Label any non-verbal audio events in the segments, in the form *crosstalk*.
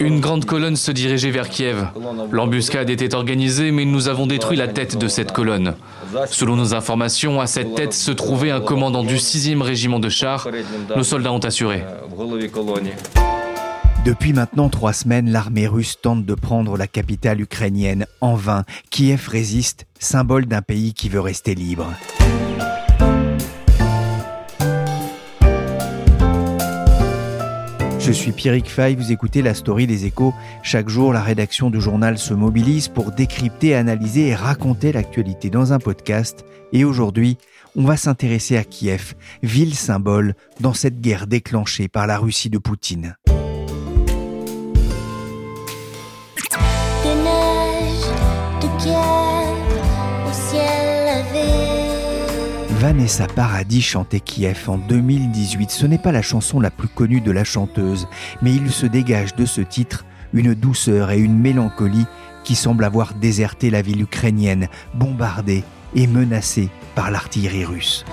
Une grande colonne se dirigeait vers Kiev. L'embuscade était organisée, mais nous avons détruit la tête de cette colonne. Selon nos informations, à cette tête se trouvait un commandant du 6e régiment de chars. Nos soldats ont assuré. Depuis maintenant trois semaines, l'armée russe tente de prendre la capitale ukrainienne en vain. Kiev résiste, symbole d'un pays qui veut rester libre. Je suis Pierrick Fay, vous écoutez la story des échos. Chaque jour, la rédaction du journal se mobilise pour décrypter, analyser et raconter l'actualité dans un podcast. Et aujourd'hui, on va s'intéresser à Kiev, ville symbole dans cette guerre déclenchée par la Russie de Poutine. Vanessa Paradis chantait Kiev en 2018. Ce n'est pas la chanson la plus connue de la chanteuse, mais il se dégage de ce titre une douceur et une mélancolie qui semblent avoir déserté la ville ukrainienne, bombardée et menacée par l'artillerie russe.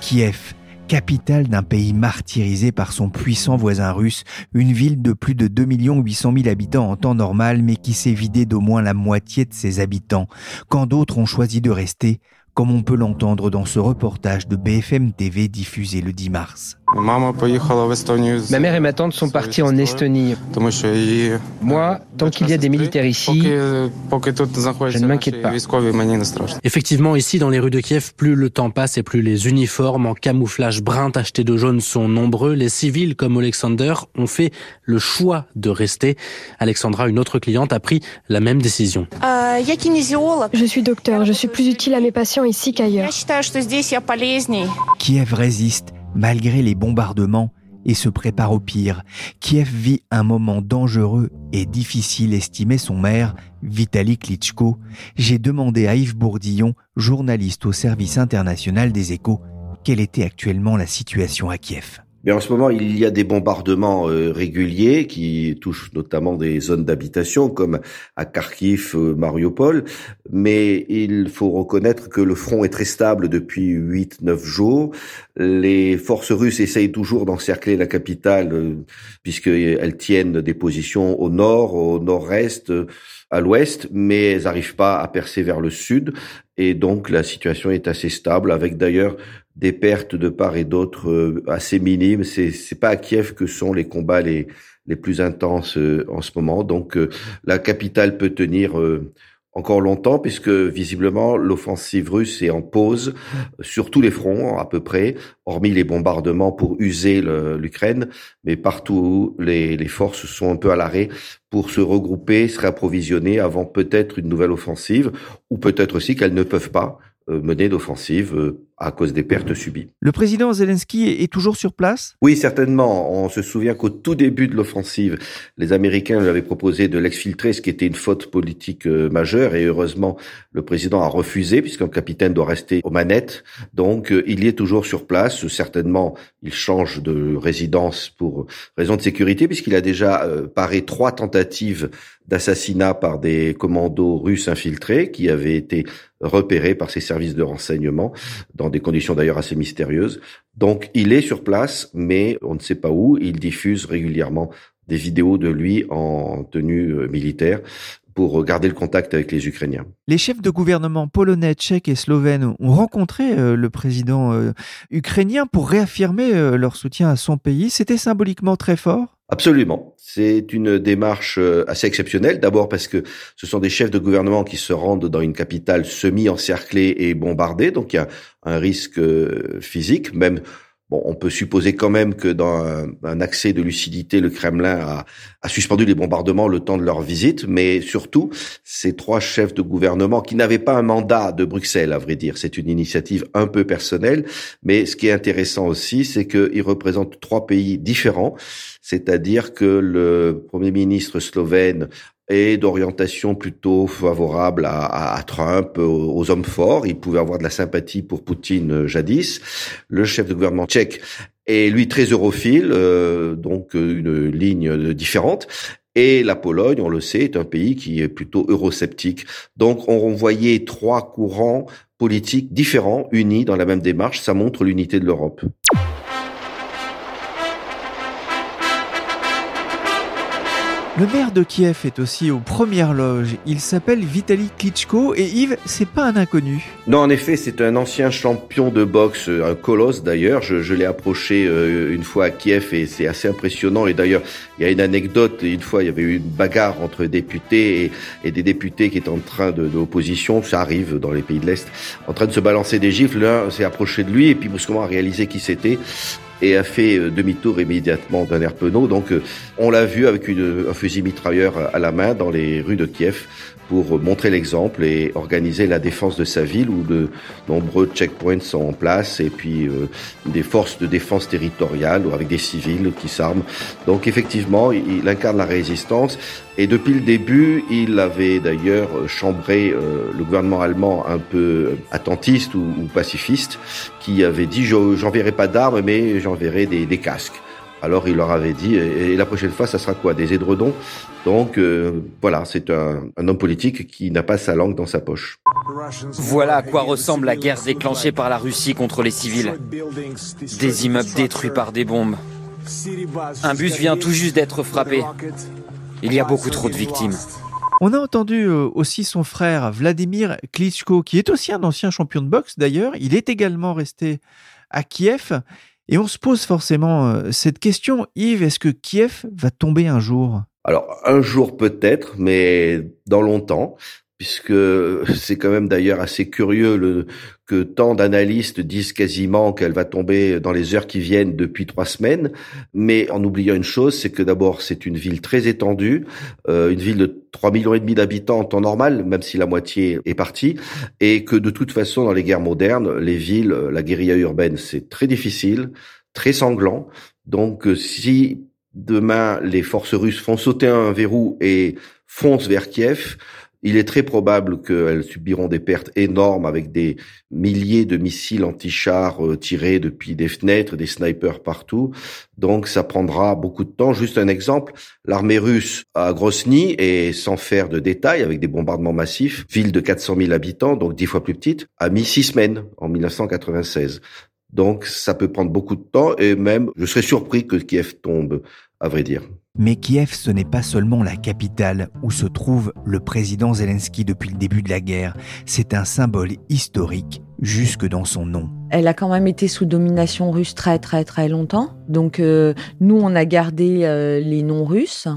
Kiev, capitale d'un pays martyrisé par son puissant voisin russe, une ville de plus de 2 800 000 habitants en temps normal, mais qui s'est vidée d'au moins la moitié de ses habitants, quand d'autres ont choisi de rester, comme on peut l'entendre dans ce reportage de BFM TV diffusé le 10 mars. Ma mère et ma tante sont partis en Estonie. Moi, tant qu'il y a des militaires ici, je ne m'inquiète pas. Effectivement, ici, dans les rues de Kiev, plus le temps passe et plus les uniformes en camouflage brun tacheté de jaune sont nombreux. Les civils, comme Alexander, ont fait le choix de rester. Alexandra, une autre cliente, a pris la même décision. Je suis docteur, je suis plus utile à mes patients ici qu'ailleurs. Kiev résiste malgré les bombardements et se prépare au pire. Kiev vit un moment dangereux et difficile, estimait son maire, Vitaly Klitschko. J'ai demandé à Yves Bourdillon, journaliste au service international des échos, quelle était actuellement la situation à Kiev. Mais en ce moment, il y a des bombardements euh, réguliers qui touchent notamment des zones d'habitation comme à Kharkiv, euh, Mariupol. Mais il faut reconnaître que le front est très stable depuis 8-9 jours. Les forces russes essayent toujours d'encercler la capitale euh, puisqu'elles tiennent des positions au nord, au nord-est, à l'ouest, mais elles n'arrivent pas à percer vers le sud. Et donc la situation est assez stable, avec d'ailleurs des pertes de part et d'autre euh, assez minimes. C'est c'est pas à Kiev que sont les combats les les plus intenses euh, en ce moment. Donc euh, la capitale peut tenir encore longtemps puisque visiblement l'offensive russe est en pause sur tous les fronts à peu près, hormis les bombardements pour user l'Ukraine, mais partout les, les forces sont un peu à l'arrêt pour se regrouper, se réapprovisionner avant peut-être une nouvelle offensive, ou peut-être aussi qu'elles ne peuvent pas mener d'offensive à cause des pertes subies. Le président Zelensky est toujours sur place? Oui, certainement. On se souvient qu'au tout début de l'offensive, les Américains lui avaient proposé de l'exfiltrer, ce qui était une faute politique euh, majeure, et heureusement, le président a refusé, puisqu'un capitaine doit rester aux manettes. Donc, il y est toujours sur place. Certainement, il change de résidence pour raison de sécurité, puisqu'il a déjà paré trois tentatives d'assassinat par des commandos russes infiltrés qui avaient été repérés par ses services de renseignement dans des conditions d'ailleurs assez mystérieuses. Donc il est sur place, mais on ne sait pas où. Il diffuse régulièrement des vidéos de lui en tenue euh, militaire pour garder le contact avec les Ukrainiens. Les chefs de gouvernement polonais, tchèques et slovènes ont rencontré euh, le président euh, ukrainien pour réaffirmer leur soutien à son pays. C'était symboliquement très fort Absolument. C'est une démarche euh, assez exceptionnelle. D'abord parce que ce sont des chefs de gouvernement qui se rendent dans une capitale semi-encerclée et bombardée. Donc il y a un risque euh, physique, même Bon, on peut supposer quand même que dans un, accès de lucidité, le Kremlin a, a, suspendu les bombardements le temps de leur visite, mais surtout, ces trois chefs de gouvernement qui n'avaient pas un mandat de Bruxelles, à vrai dire, c'est une initiative un peu personnelle, mais ce qui est intéressant aussi, c'est qu'ils représentent trois pays différents, c'est-à-dire que le Premier ministre slovène et d'orientation plutôt favorable à, à, Trump, aux, hommes forts. Il pouvait avoir de la sympathie pour Poutine euh, jadis. Le chef de gouvernement tchèque est lui très europhile, euh, donc euh, une ligne différente. Et la Pologne, on le sait, est un pays qui est plutôt eurosceptique. Donc on voyait trois courants politiques différents, unis dans la même démarche. Ça montre l'unité de l'Europe. Le maire de Kiev est aussi aux premières loges. Il s'appelle Vitaly Klitschko et Yves, c'est pas un inconnu. Non, en effet, c'est un ancien champion de boxe, un colosse d'ailleurs. Je, l'ai approché euh, une fois à Kiev et c'est assez impressionnant. Et d'ailleurs, il y a une anecdote. Une fois, il y avait eu une bagarre entre députés et, des députés qui étaient en train de, l'opposition. Ça arrive dans les pays de l'Est, en train de se balancer des gifles. L'un s'est approché de lui et puis brusquement a réalisé qui c'était et a fait euh, demi-tour immédiatement d'un air penaud. Donc euh, on l'a vu avec un fusil mitrailleur à la main dans les rues de Kiev pour montrer l'exemple et organiser la défense de sa ville où de nombreux checkpoints sont en place et puis euh, des forces de défense territoriale avec des civils qui s'arment. Donc effectivement, il, incarne la résistance et depuis le début, il avait d'ailleurs chambré euh, le gouvernement allemand un peu attentiste ou, pacifiste qui avait dit j'enverrai pas d'armes mais j'enverrai des, des casques. Alors il leur avait dit, et la prochaine fois, ça sera quoi? Des édredons? Donc euh, voilà, c'est un, homme politique qui n'a pas sa langue dans sa poche. Voilà à quoi ressemble la guerre déclenchée par la Russie contre les civils. Des immeubles détruits par des bombes. Un bus vient tout juste d'être frappé. Il y a beaucoup trop de victimes. On a entendu euh, aussi son frère Vladimir Klitschko, qui est aussi un ancien champion de boxe d'ailleurs. Il est également resté à Kiev. Et on se pose forcément euh, cette question, Yves, est-ce que Kiev va tomber un jour? Alors, un jour peut-être, mais dans longtemps puisque *laughs* c'est quand même d'ailleurs assez curieux le, que tant d'analystes disent quasiment qu'elle va tomber dans les heures qui viennent depuis trois semaines, mais en oubliant une chose, c'est que d'abord c'est une ville très étendue, euh, une ville de 3 millions et demi d'habitants en temps normal, même si la moitié est partie, et que de toute façon dans les guerres modernes, les villes, la guérilla urbaine, c'est très difficile, très sanglant. Donc si demain les forces russes font sauter un verrou et foncent vers Kiev, il est très probable qu'elles subiront des pertes énormes avec des milliers de missiles anti-chars euh, tirés depuis des fenêtres, des snipers partout. Donc ça prendra beaucoup de temps. Juste un exemple, l'armée russe à Grosny, et sans faire de détails, avec des bombardements massifs, ville de 400 000 habitants, donc dix fois plus petite, a mis six semaines en 1996. Donc ça peut prendre beaucoup de temps et même je serais surpris que Kiev tombe, à vrai dire. Mais Kiev, ce n'est pas seulement la capitale où se trouve le président Zelensky depuis le début de la guerre, c'est un symbole historique jusque dans son nom. Elle a quand même été sous domination russe très très très longtemps. Donc euh, nous, on a gardé euh, les noms russes,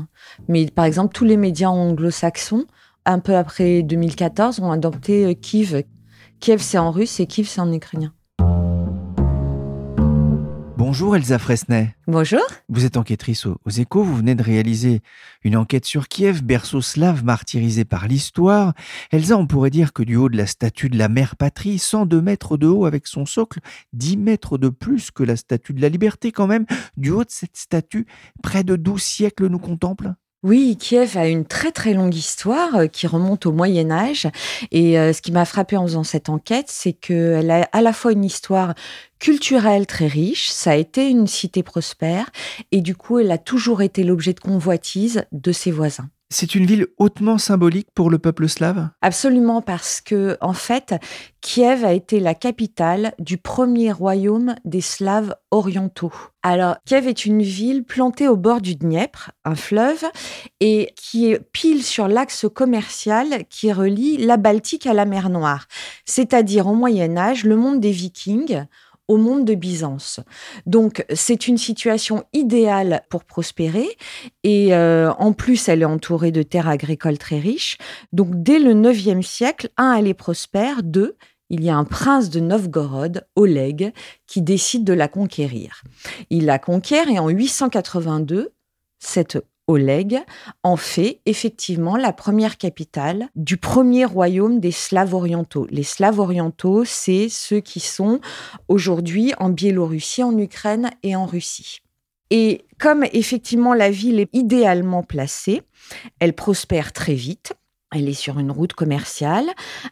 mais par exemple tous les médias anglo-saxons, un peu après 2014, ont adopté euh, Kiev. Kiev c'est en russe et Kiev c'est en ukrainien. Bonjour Elsa Fresnay. Bonjour. Vous êtes enquêtrice aux, échos, vous venez de réaliser une enquête sur Kiev, berceau slave martyrisé par l'histoire. Elsa, on pourrait dire que du haut de la statue de la mère patrie, 102 mètres de haut avec son socle, 10 mètres de plus que la statue de la liberté quand même, du haut de cette statue, près de 12 siècles nous contemple oui, Kiev a une très très longue histoire euh, qui remonte au Moyen Âge. Et euh, ce qui m'a frappé en faisant cette enquête, c'est qu'elle a à la fois une histoire culturelle très riche, ça a été une cité prospère, et du coup, elle a toujours été l'objet de convoitise de ses voisins. C'est une ville hautement symbolique pour le peuple slave? Absolument, parce que, en fait, Kiev a été la capitale du premier royaume des Slaves orientaux. Alors, Kiev est une ville plantée au bord du Dniepr, un fleuve, et qui est pile sur l'axe commercial qui relie la Baltique à la mer Noire, c'est-à-dire au Moyen Âge, le monde des Vikings au monde de Byzance. Donc c'est une situation idéale pour prospérer et euh, en plus elle est entourée de terres agricoles très riches. Donc dès le 9e siècle, un, elle est prospère, deux, il y a un prince de Novgorod, Oleg, qui décide de la conquérir. Il la conquiert et en 882, cette Oleg en fait effectivement la première capitale du premier royaume des Slaves orientaux. Les Slaves orientaux, c'est ceux qui sont aujourd'hui en Biélorussie, en Ukraine et en Russie. Et comme effectivement la ville est idéalement placée, elle prospère très vite. Elle est sur une route commerciale.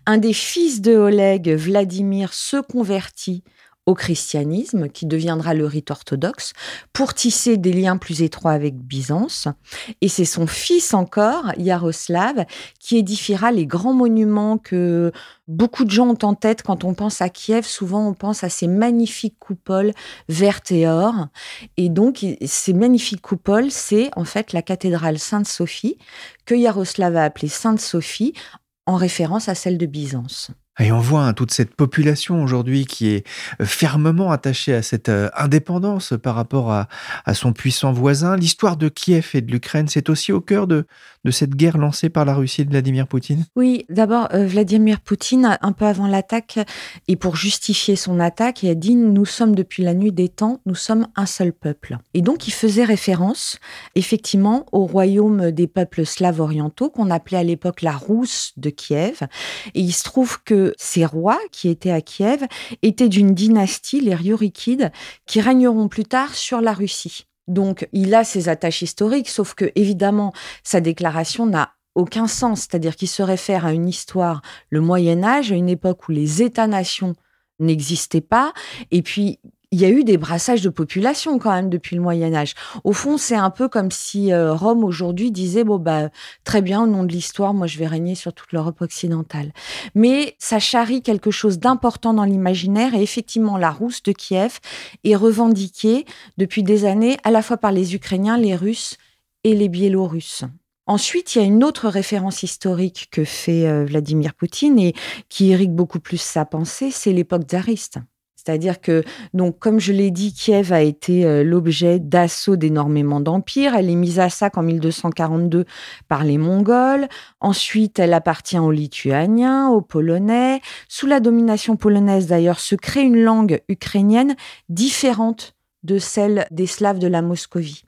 Un des fils de Oleg, Vladimir, se convertit au christianisme, qui deviendra le rite orthodoxe, pour tisser des liens plus étroits avec Byzance. Et c'est son fils encore, Yaroslav, qui édifiera les grands monuments que beaucoup de gens ont en tête quand on pense à Kiev. Souvent, on pense à ces magnifiques coupoles vertes et or. Et donc, ces magnifiques coupoles, c'est en fait la cathédrale Sainte-Sophie, que Yaroslav a appelée Sainte-Sophie, en référence à celle de Byzance. Et on voit hein, toute cette population aujourd'hui qui est euh, fermement attachée à cette euh, indépendance par rapport à, son puissant voisin. L'histoire de Kiev et de l'Ukraine, c'est aussi au cœur de, de cette guerre lancée par la Russie de Vladimir Poutine? Oui, d'abord, euh, Vladimir Poutine, un peu avant l'attaque, et pour justifier son attaque, il a dit Nous sommes depuis la nuit des temps, nous sommes un seul peuple. Et donc, il faisait référence, effectivement, au royaume des peuples slaves orientaux, qu'on appelait à l'époque la Rousse de Kiev. Et il se trouve que ces rois qui étaient à Kiev étaient d'une dynastie, les Ryurikides, qui régneront plus tard sur la Russie. Donc, il a ses attaches historiques, sauf que, évidemment, sa déclaration n'a aucun sens, c'est-à-dire qu'il se réfère à une histoire, le Moyen Âge, à une époque où les États-nations n'existaient pas, et puis il y a eu des brassages de population quand même depuis le Moyen Âge. Au fond, c'est un peu comme si euh, Rome aujourd'hui disait bon bah très bien au nom de l'histoire, moi je vais régner sur toute l'Europe occidentale. Mais ça charrie quelque chose d'important dans l'imaginaire et effectivement la rousse de Kiev est revendiquée depuis des années à la fois par les Ukrainiens, les Russes et les Biélorusses. Ensuite, il y a une autre référence historique que fait euh, Vladimir Poutine et qui irrigue beaucoup plus sa pensée, c'est l'époque tsariste. C'est-à-dire que, donc, comme je l'ai dit, Kiev a été euh, l'objet d'assauts d'énormément d'empires. Elle est mise à sac en 1242 par les Mongols. Ensuite, elle appartient aux Lituaniens, aux Polonais. Sous la domination polonaise, d'ailleurs, se crée une langue ukrainienne différente de celle des Slaves de la Moscovie.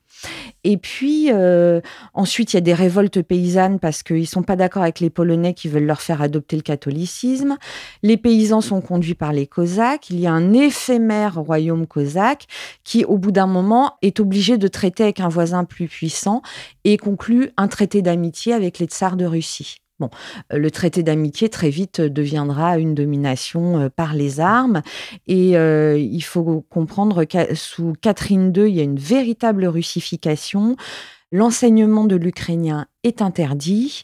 Et puis, euh, ensuite, il y a des révoltes paysannes parce qu'ils ne sont pas d'accord avec les Polonais qui veulent leur faire adopter le catholicisme. Les paysans sont conduits par les Cosaques. Il y a un éphémère royaume cosaque qui, au bout d'un moment, est obligé de traiter avec un voisin plus puissant et conclut un traité d'amitié avec les tsars de Russie. Bon, euh, le traité d'amitié très vite deviendra une domination euh, par les armes et euh, il faut comprendre que sous Catherine II, il y a une véritable russification. L'enseignement de l'ukrainien est interdit.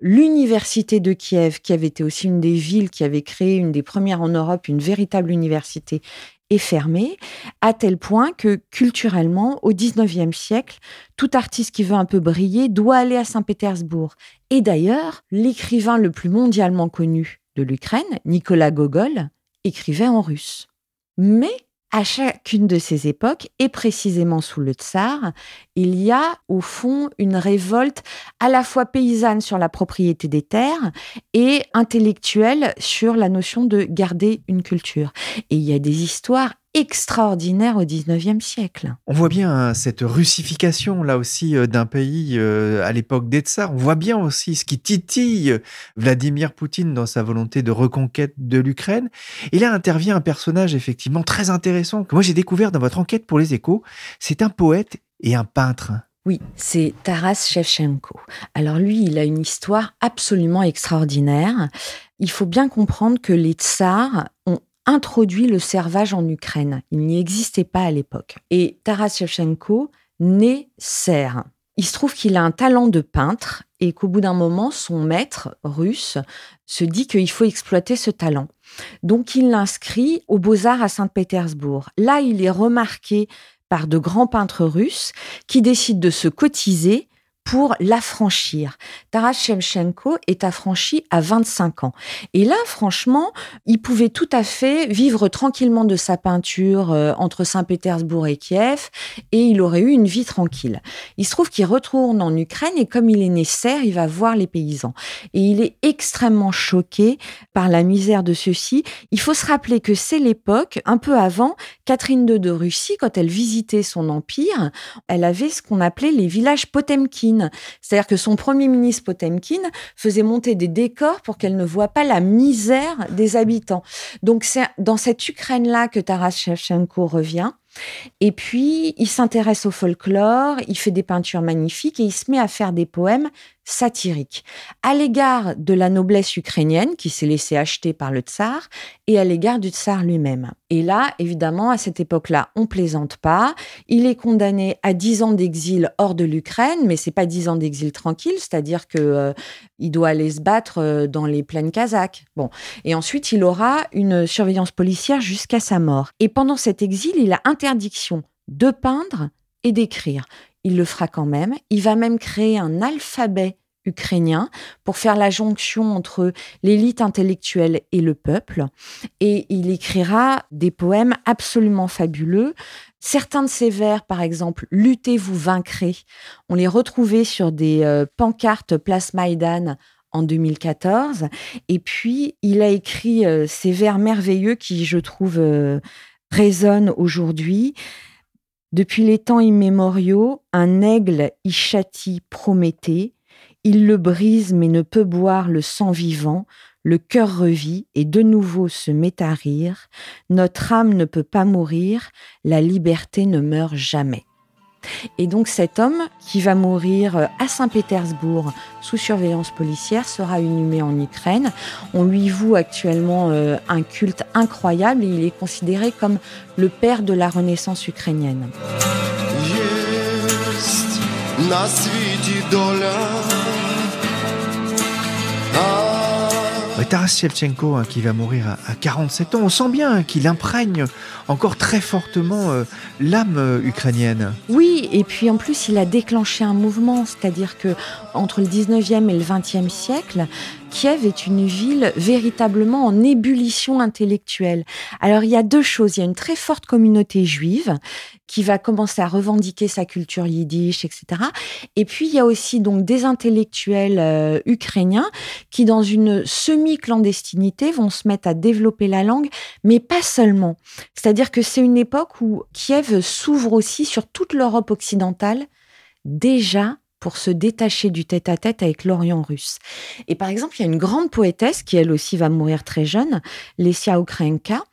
L'université de Kiev, qui avait été aussi une des villes qui avait créé une des premières en Europe, une véritable université, est fermée, à tel point que culturellement, au XIXe siècle, tout artiste qui veut un peu briller doit aller à Saint-Pétersbourg. Et d'ailleurs, l'écrivain le plus mondialement connu de l'Ukraine, Nicolas Gogol, écrivait en russe. Mais à chacune de ces époques, et précisément sous le tsar, il y a au fond une révolte à la fois paysanne sur la propriété des terres et intellectuelle sur la notion de garder une culture. Et il y a des histoires extraordinaire au 19e siècle. On voit bien hein, cette russification là aussi euh, d'un pays euh, à l'époque des tsars. On voit bien aussi ce qui titille Vladimir Poutine dans sa volonté de reconquête de l'Ukraine. Et là intervient un personnage effectivement très intéressant que moi j'ai découvert dans votre enquête pour les échos. C'est un poète et un peintre. Oui, c'est Taras Shevchenko. Alors lui, il a une histoire absolument extraordinaire. Il faut bien comprendre que les tsars ont introduit le servage en Ukraine. Il n'y existait pas à l'époque. Et Taras Shevchenko naît serre. Il se trouve qu'il a un talent de peintre et qu'au bout d'un moment, son maître russe se dit qu'il faut exploiter ce talent. Donc il l'inscrit aux beaux-arts à Saint-Pétersbourg. Là, il est remarqué par de grands peintres russes qui décident de se cotiser pour l'affranchir. Taras Shevchenko est affranchi à 25 ans. Et là, franchement, il pouvait tout à fait vivre tranquillement de sa peinture euh, entre Saint-Pétersbourg et Kiev, et il aurait eu une vie tranquille. Il se trouve qu'il retourne en Ukraine, et comme il est né serre, il va voir les paysans. Et il est extrêmement choqué par la misère de ceux-ci. Il faut se rappeler que c'est l'époque, un peu avant, Catherine II de Russie, quand elle visitait son empire, elle avait ce qu'on appelait les villages Potemkin. C'est-à-dire que son premier ministre Potemkin faisait monter des décors pour qu'elle ne voit pas la misère des habitants. Donc c'est dans cette Ukraine-là que Taras Shevchenko revient. Et puis, il s'intéresse au folklore, il fait des peintures magnifiques et il se met à faire des poèmes satiriques à l'égard de la noblesse ukrainienne qui s'est laissée acheter par le tsar et à l'égard du tsar lui-même. Et là, évidemment, à cette époque-là, on plaisante pas. Il est condamné à 10 ans d'exil hors de l'Ukraine, mais c'est pas 10 ans d'exil tranquille, c'est-à-dire que euh, il doit aller se battre euh, dans les plaines kazakhs. Bon, et ensuite il aura une surveillance policière jusqu'à sa mort. Et pendant cet exil, il a interdiction de peindre et d'écrire. Il le fera quand même. Il va même créer un alphabet ukrainien pour faire la jonction entre l'élite intellectuelle et le peuple. Et il écrira des poèmes absolument fabuleux. Certains de ses vers, par exemple, Luttez, vous vaincrez, on les retrouvait sur des euh, pancartes Place Maïdan en 2014. Et puis, il a écrit euh, ces vers merveilleux qui, je trouve, euh, résonnent aujourd'hui. Depuis les temps immémoriaux, un aigle y châtie Prométhée. Il le brise mais ne peut boire le sang vivant. Le cœur revit et de nouveau se met à rire. Notre âme ne peut pas mourir. La liberté ne meurt jamais. Et donc cet homme qui va mourir euh, à Saint-Pétersbourg sous surveillance policière sera inhumé en Ukraine. On lui voue actuellement euh, un culte incroyable et il est considéré comme le père de la Renaissance ukrainienne. Taras Shevchenko, hein, qui va mourir à, 47 ans, on sent bien qu'il imprègne encore très fortement euh, l'âme euh, ukrainienne. Oui, et puis en plus, il a déclenché un mouvement, c'est-à-dire que entre le 19e et le 20e siècle, Kiev est une ville véritablement en ébullition intellectuelle. Alors il y a deux choses. Il y a une très forte communauté juive qui va commencer à revendiquer sa culture yiddish, etc. Et puis il y a aussi donc des intellectuels euh, ukrainiens qui, dans une semi-clandestinité, vont se mettre à développer la langue, mais pas seulement. C'est-à-dire que c'est une époque où Kiev s'ouvre aussi sur toute l'Europe occidentale déjà pour se détacher du tête-à-tête avec l'Orient russe. Et par exemple, il y a une grande poétesse qui, elle aussi, va mourir très jeune, Lesia Ukrainka,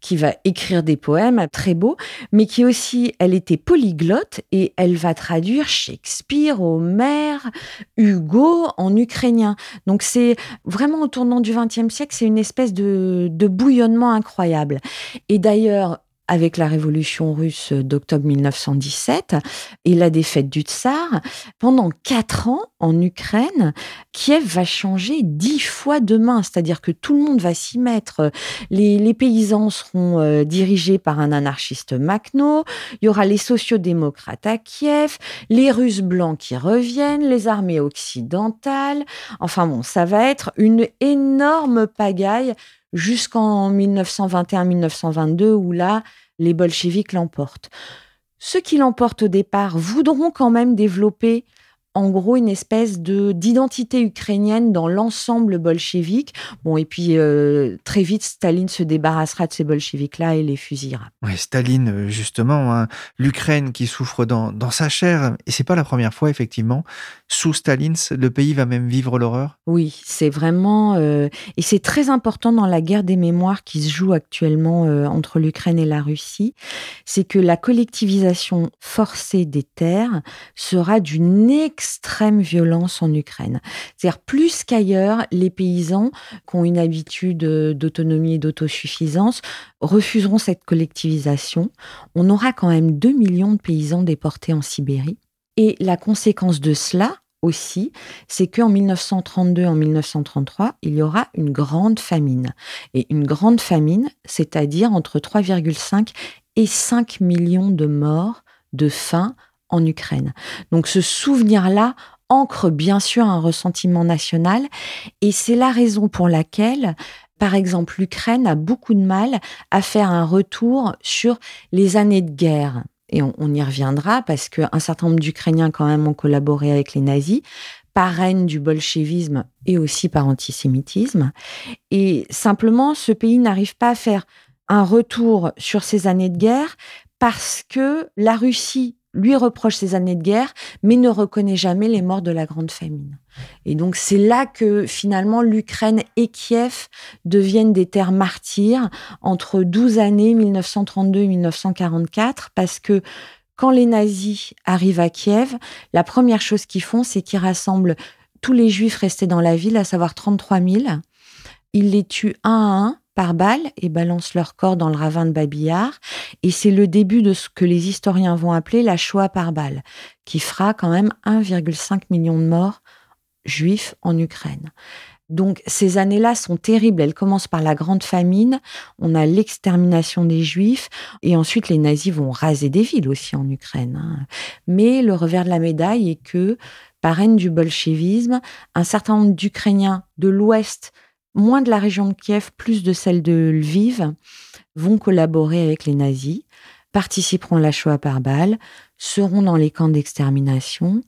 qui va écrire des poèmes très beaux, mais qui aussi, elle était polyglotte et elle va traduire Shakespeare, Homère, Hugo en ukrainien. Donc c'est vraiment au tournant du XXe siècle, c'est une espèce de bouillonnement incroyable. Et d'ailleurs, avec la révolution russe d'octobre 1917 et la défaite du tsar, pendant quatre ans en Ukraine, Kiev va changer dix fois de main, c'est-à-dire que tout le monde va s'y mettre. Les, paysans seront euh, dirigés par un anarchiste Makhno, il y aura les sociodémocrates à Kiev, les Russes blancs qui reviennent, les armées occidentales. Enfin bon, ça va être une énorme pagaille jusqu'en 1921-1922 où là, les bolcheviks l'emportent. Ceux qui l'emportent au départ voudront quand même développer en gros une espèce de d'identité ukrainienne dans l'ensemble bolchevique. Bon, et puis euh, très vite, Staline se débarrassera de ces bolcheviks-là et les fusillera. Oui, Staline, euh, justement, hein, l'Ukraine qui souffre dans, dans sa chair, et c'est pas la première fois, effectivement. Sous Staline, le pays va même vivre l'horreur Oui, c'est vraiment... Euh, et c'est très important dans la guerre des mémoires qui se joue actuellement entre l'Ukraine et la Russie, c'est que la collectivisation forcée des terres sera d'une extrême violence en Ukraine. C'est-à-dire plus qu'ailleurs, les paysans qui ont une habitude d'autonomie et d'autosuffisance refuseront cette collectivisation. On aura quand même 2 millions de paysans déportés en Sibérie. Et la conséquence de cela, aussi, c'est qu'en 1932, en 1933, il y aura une grande famine. Et une grande famine, c'est-à-dire entre 3,5 et 5 millions de morts de faim en Ukraine. Donc ce souvenir-là ancre bien sûr un ressentiment national et c'est la raison pour laquelle par exemple, l'Ukraine a beaucoup de mal à faire un retour sur les années de guerre. Et on, y reviendra parce qu'un certain nombre d'Ukrainiens quand même ont collaboré avec les nazis par haine du bolchevisme et aussi par antisémitisme. Et simplement, ce pays n'arrive pas à faire un retour sur ces années de guerre parce que la Russie lui reproche ces années de guerre, mais ne reconnaît jamais les morts de la Grande Famine. Et donc c'est là que finalement l'Ukraine et Kiev deviennent des terres martyrs entre 12 années 1932 et 1944, parce que quand les nazis arrivent à Kiev, la première chose qu'ils font, c'est qu'ils rassemblent tous les juifs restés dans la ville, à savoir 33 000. Ils les tuent un à un par balle et balancent leur corps dans le ravin de Babillard. Et c'est le début de ce que les historiens vont appeler la Shoah par balle, qui fera quand même 1,5 million de morts juifs en Ukraine. Donc ces années-là sont terribles. Elles commencent par la grande famine, on a l'extermination des juifs, et ensuite les nazis vont raser des villes aussi en Ukraine. Hein. Mais le revers de la médaille est que, par haine du bolchevisme, un certain nombre d'Ukrainiens de l'Ouest moins de la région de Kiev, plus de celle de Lviv, vont collaborer avec les nazis, participeront à la Shoah par balle, seront dans les camps d'extermination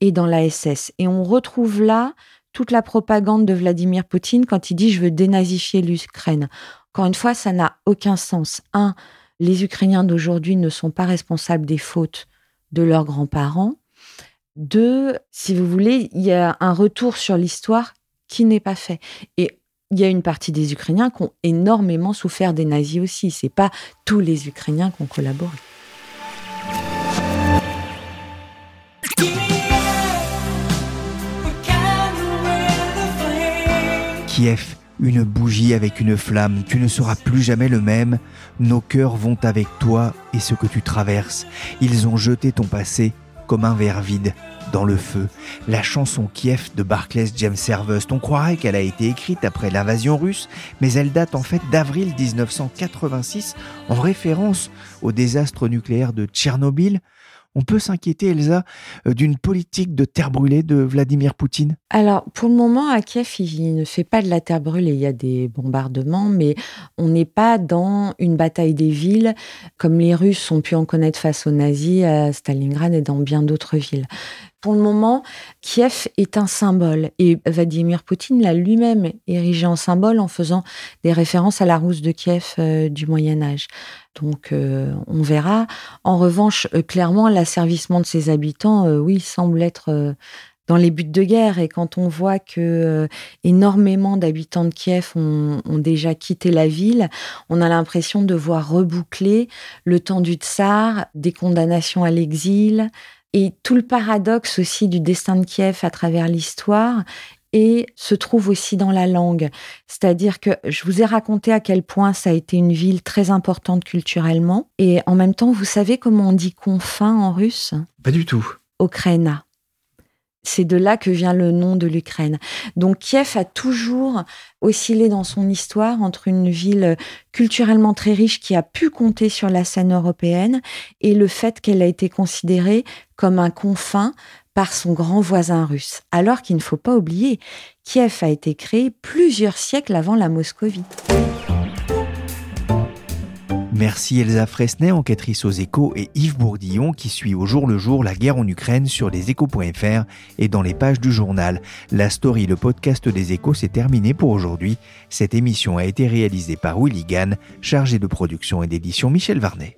et dans la SS. Et on retrouve là toute la propagande de Vladimir Poutine quand il dit je veux dénazifier l'Ukraine. Encore une fois, ça n'a aucun sens. Un, les Ukrainiens d'aujourd'hui ne sont pas responsables des fautes de leurs grands-parents. Deux, si vous voulez, il y a un retour sur l'histoire qui n'est pas fait. Et il y a une partie des Ukrainiens qui ont énormément souffert des nazis aussi. C'est pas tous les Ukrainiens qui ont collaboré. Kiev, une bougie avec une flamme, tu ne seras plus jamais le même. Nos cœurs vont avec toi et ce que tu traverses. Ils ont jeté ton passé comme un verre vide dans le feu. La chanson Kiev de Barclays James Servest, on croirait qu'elle a été écrite après l'invasion russe, mais elle date en fait d'avril 1986 en référence au désastre nucléaire de Tchernobyl. On peut s'inquiéter, Elsa, euh, d'une politique de terre brûlée de Vladimir Poutine? Alors, pour le moment, à Kiev, il ne fait pas de la terre brûlée. Il y a des bombardements, mais on n'est pas dans une bataille des villes comme les Russes ont pu en connaître face aux nazis à Stalingrad et dans bien d'autres villes. Pour le moment, Kiev est un symbole et Vladimir Poutine l'a lui-même érigé en symbole en faisant des références à la rousse de Kiev euh, du Moyen Âge. Donc euh, on verra. En revanche, euh, clairement, l'asservissement de ses habitants, oui, semble être dans les buts de guerre. Et quand on voit que énormément d'habitants de Kiev ont, déjà quitté la ville, on a l'impression de voir reboucler le temps du tsar, des condamnations à l'exil, et tout le paradoxe aussi du destin de Kiev à travers l'histoire et se trouve aussi dans la langue. C'est-à-dire que je vous ai raconté à quel point ça a été une ville très importante culturellement. Et en même temps, vous savez comment on dit confin en russe? Pas du tout. Ukraina. C'est de là que vient le nom de l'Ukraine. Donc Kiev a toujours oscillé dans son histoire entre une ville culturellement très riche qui a pu compter sur la scène européenne et le fait qu'elle a été considérée comme un confin par son grand voisin russe. Alors qu'il ne faut pas oublier, Kiev a été créé plusieurs siècles avant la Moscovie. Merci Elsa Fresnay, enquêtrice aux échos, et Yves Bourdillon qui suit au jour le jour la guerre en Ukraine sur leséchos.fr et dans les pages du journal. La story, le podcast des échos, s'est terminé pour aujourd'hui. Cette émission a été réalisée par Willy Gann, chargé de production et d'édition Michel Varnet.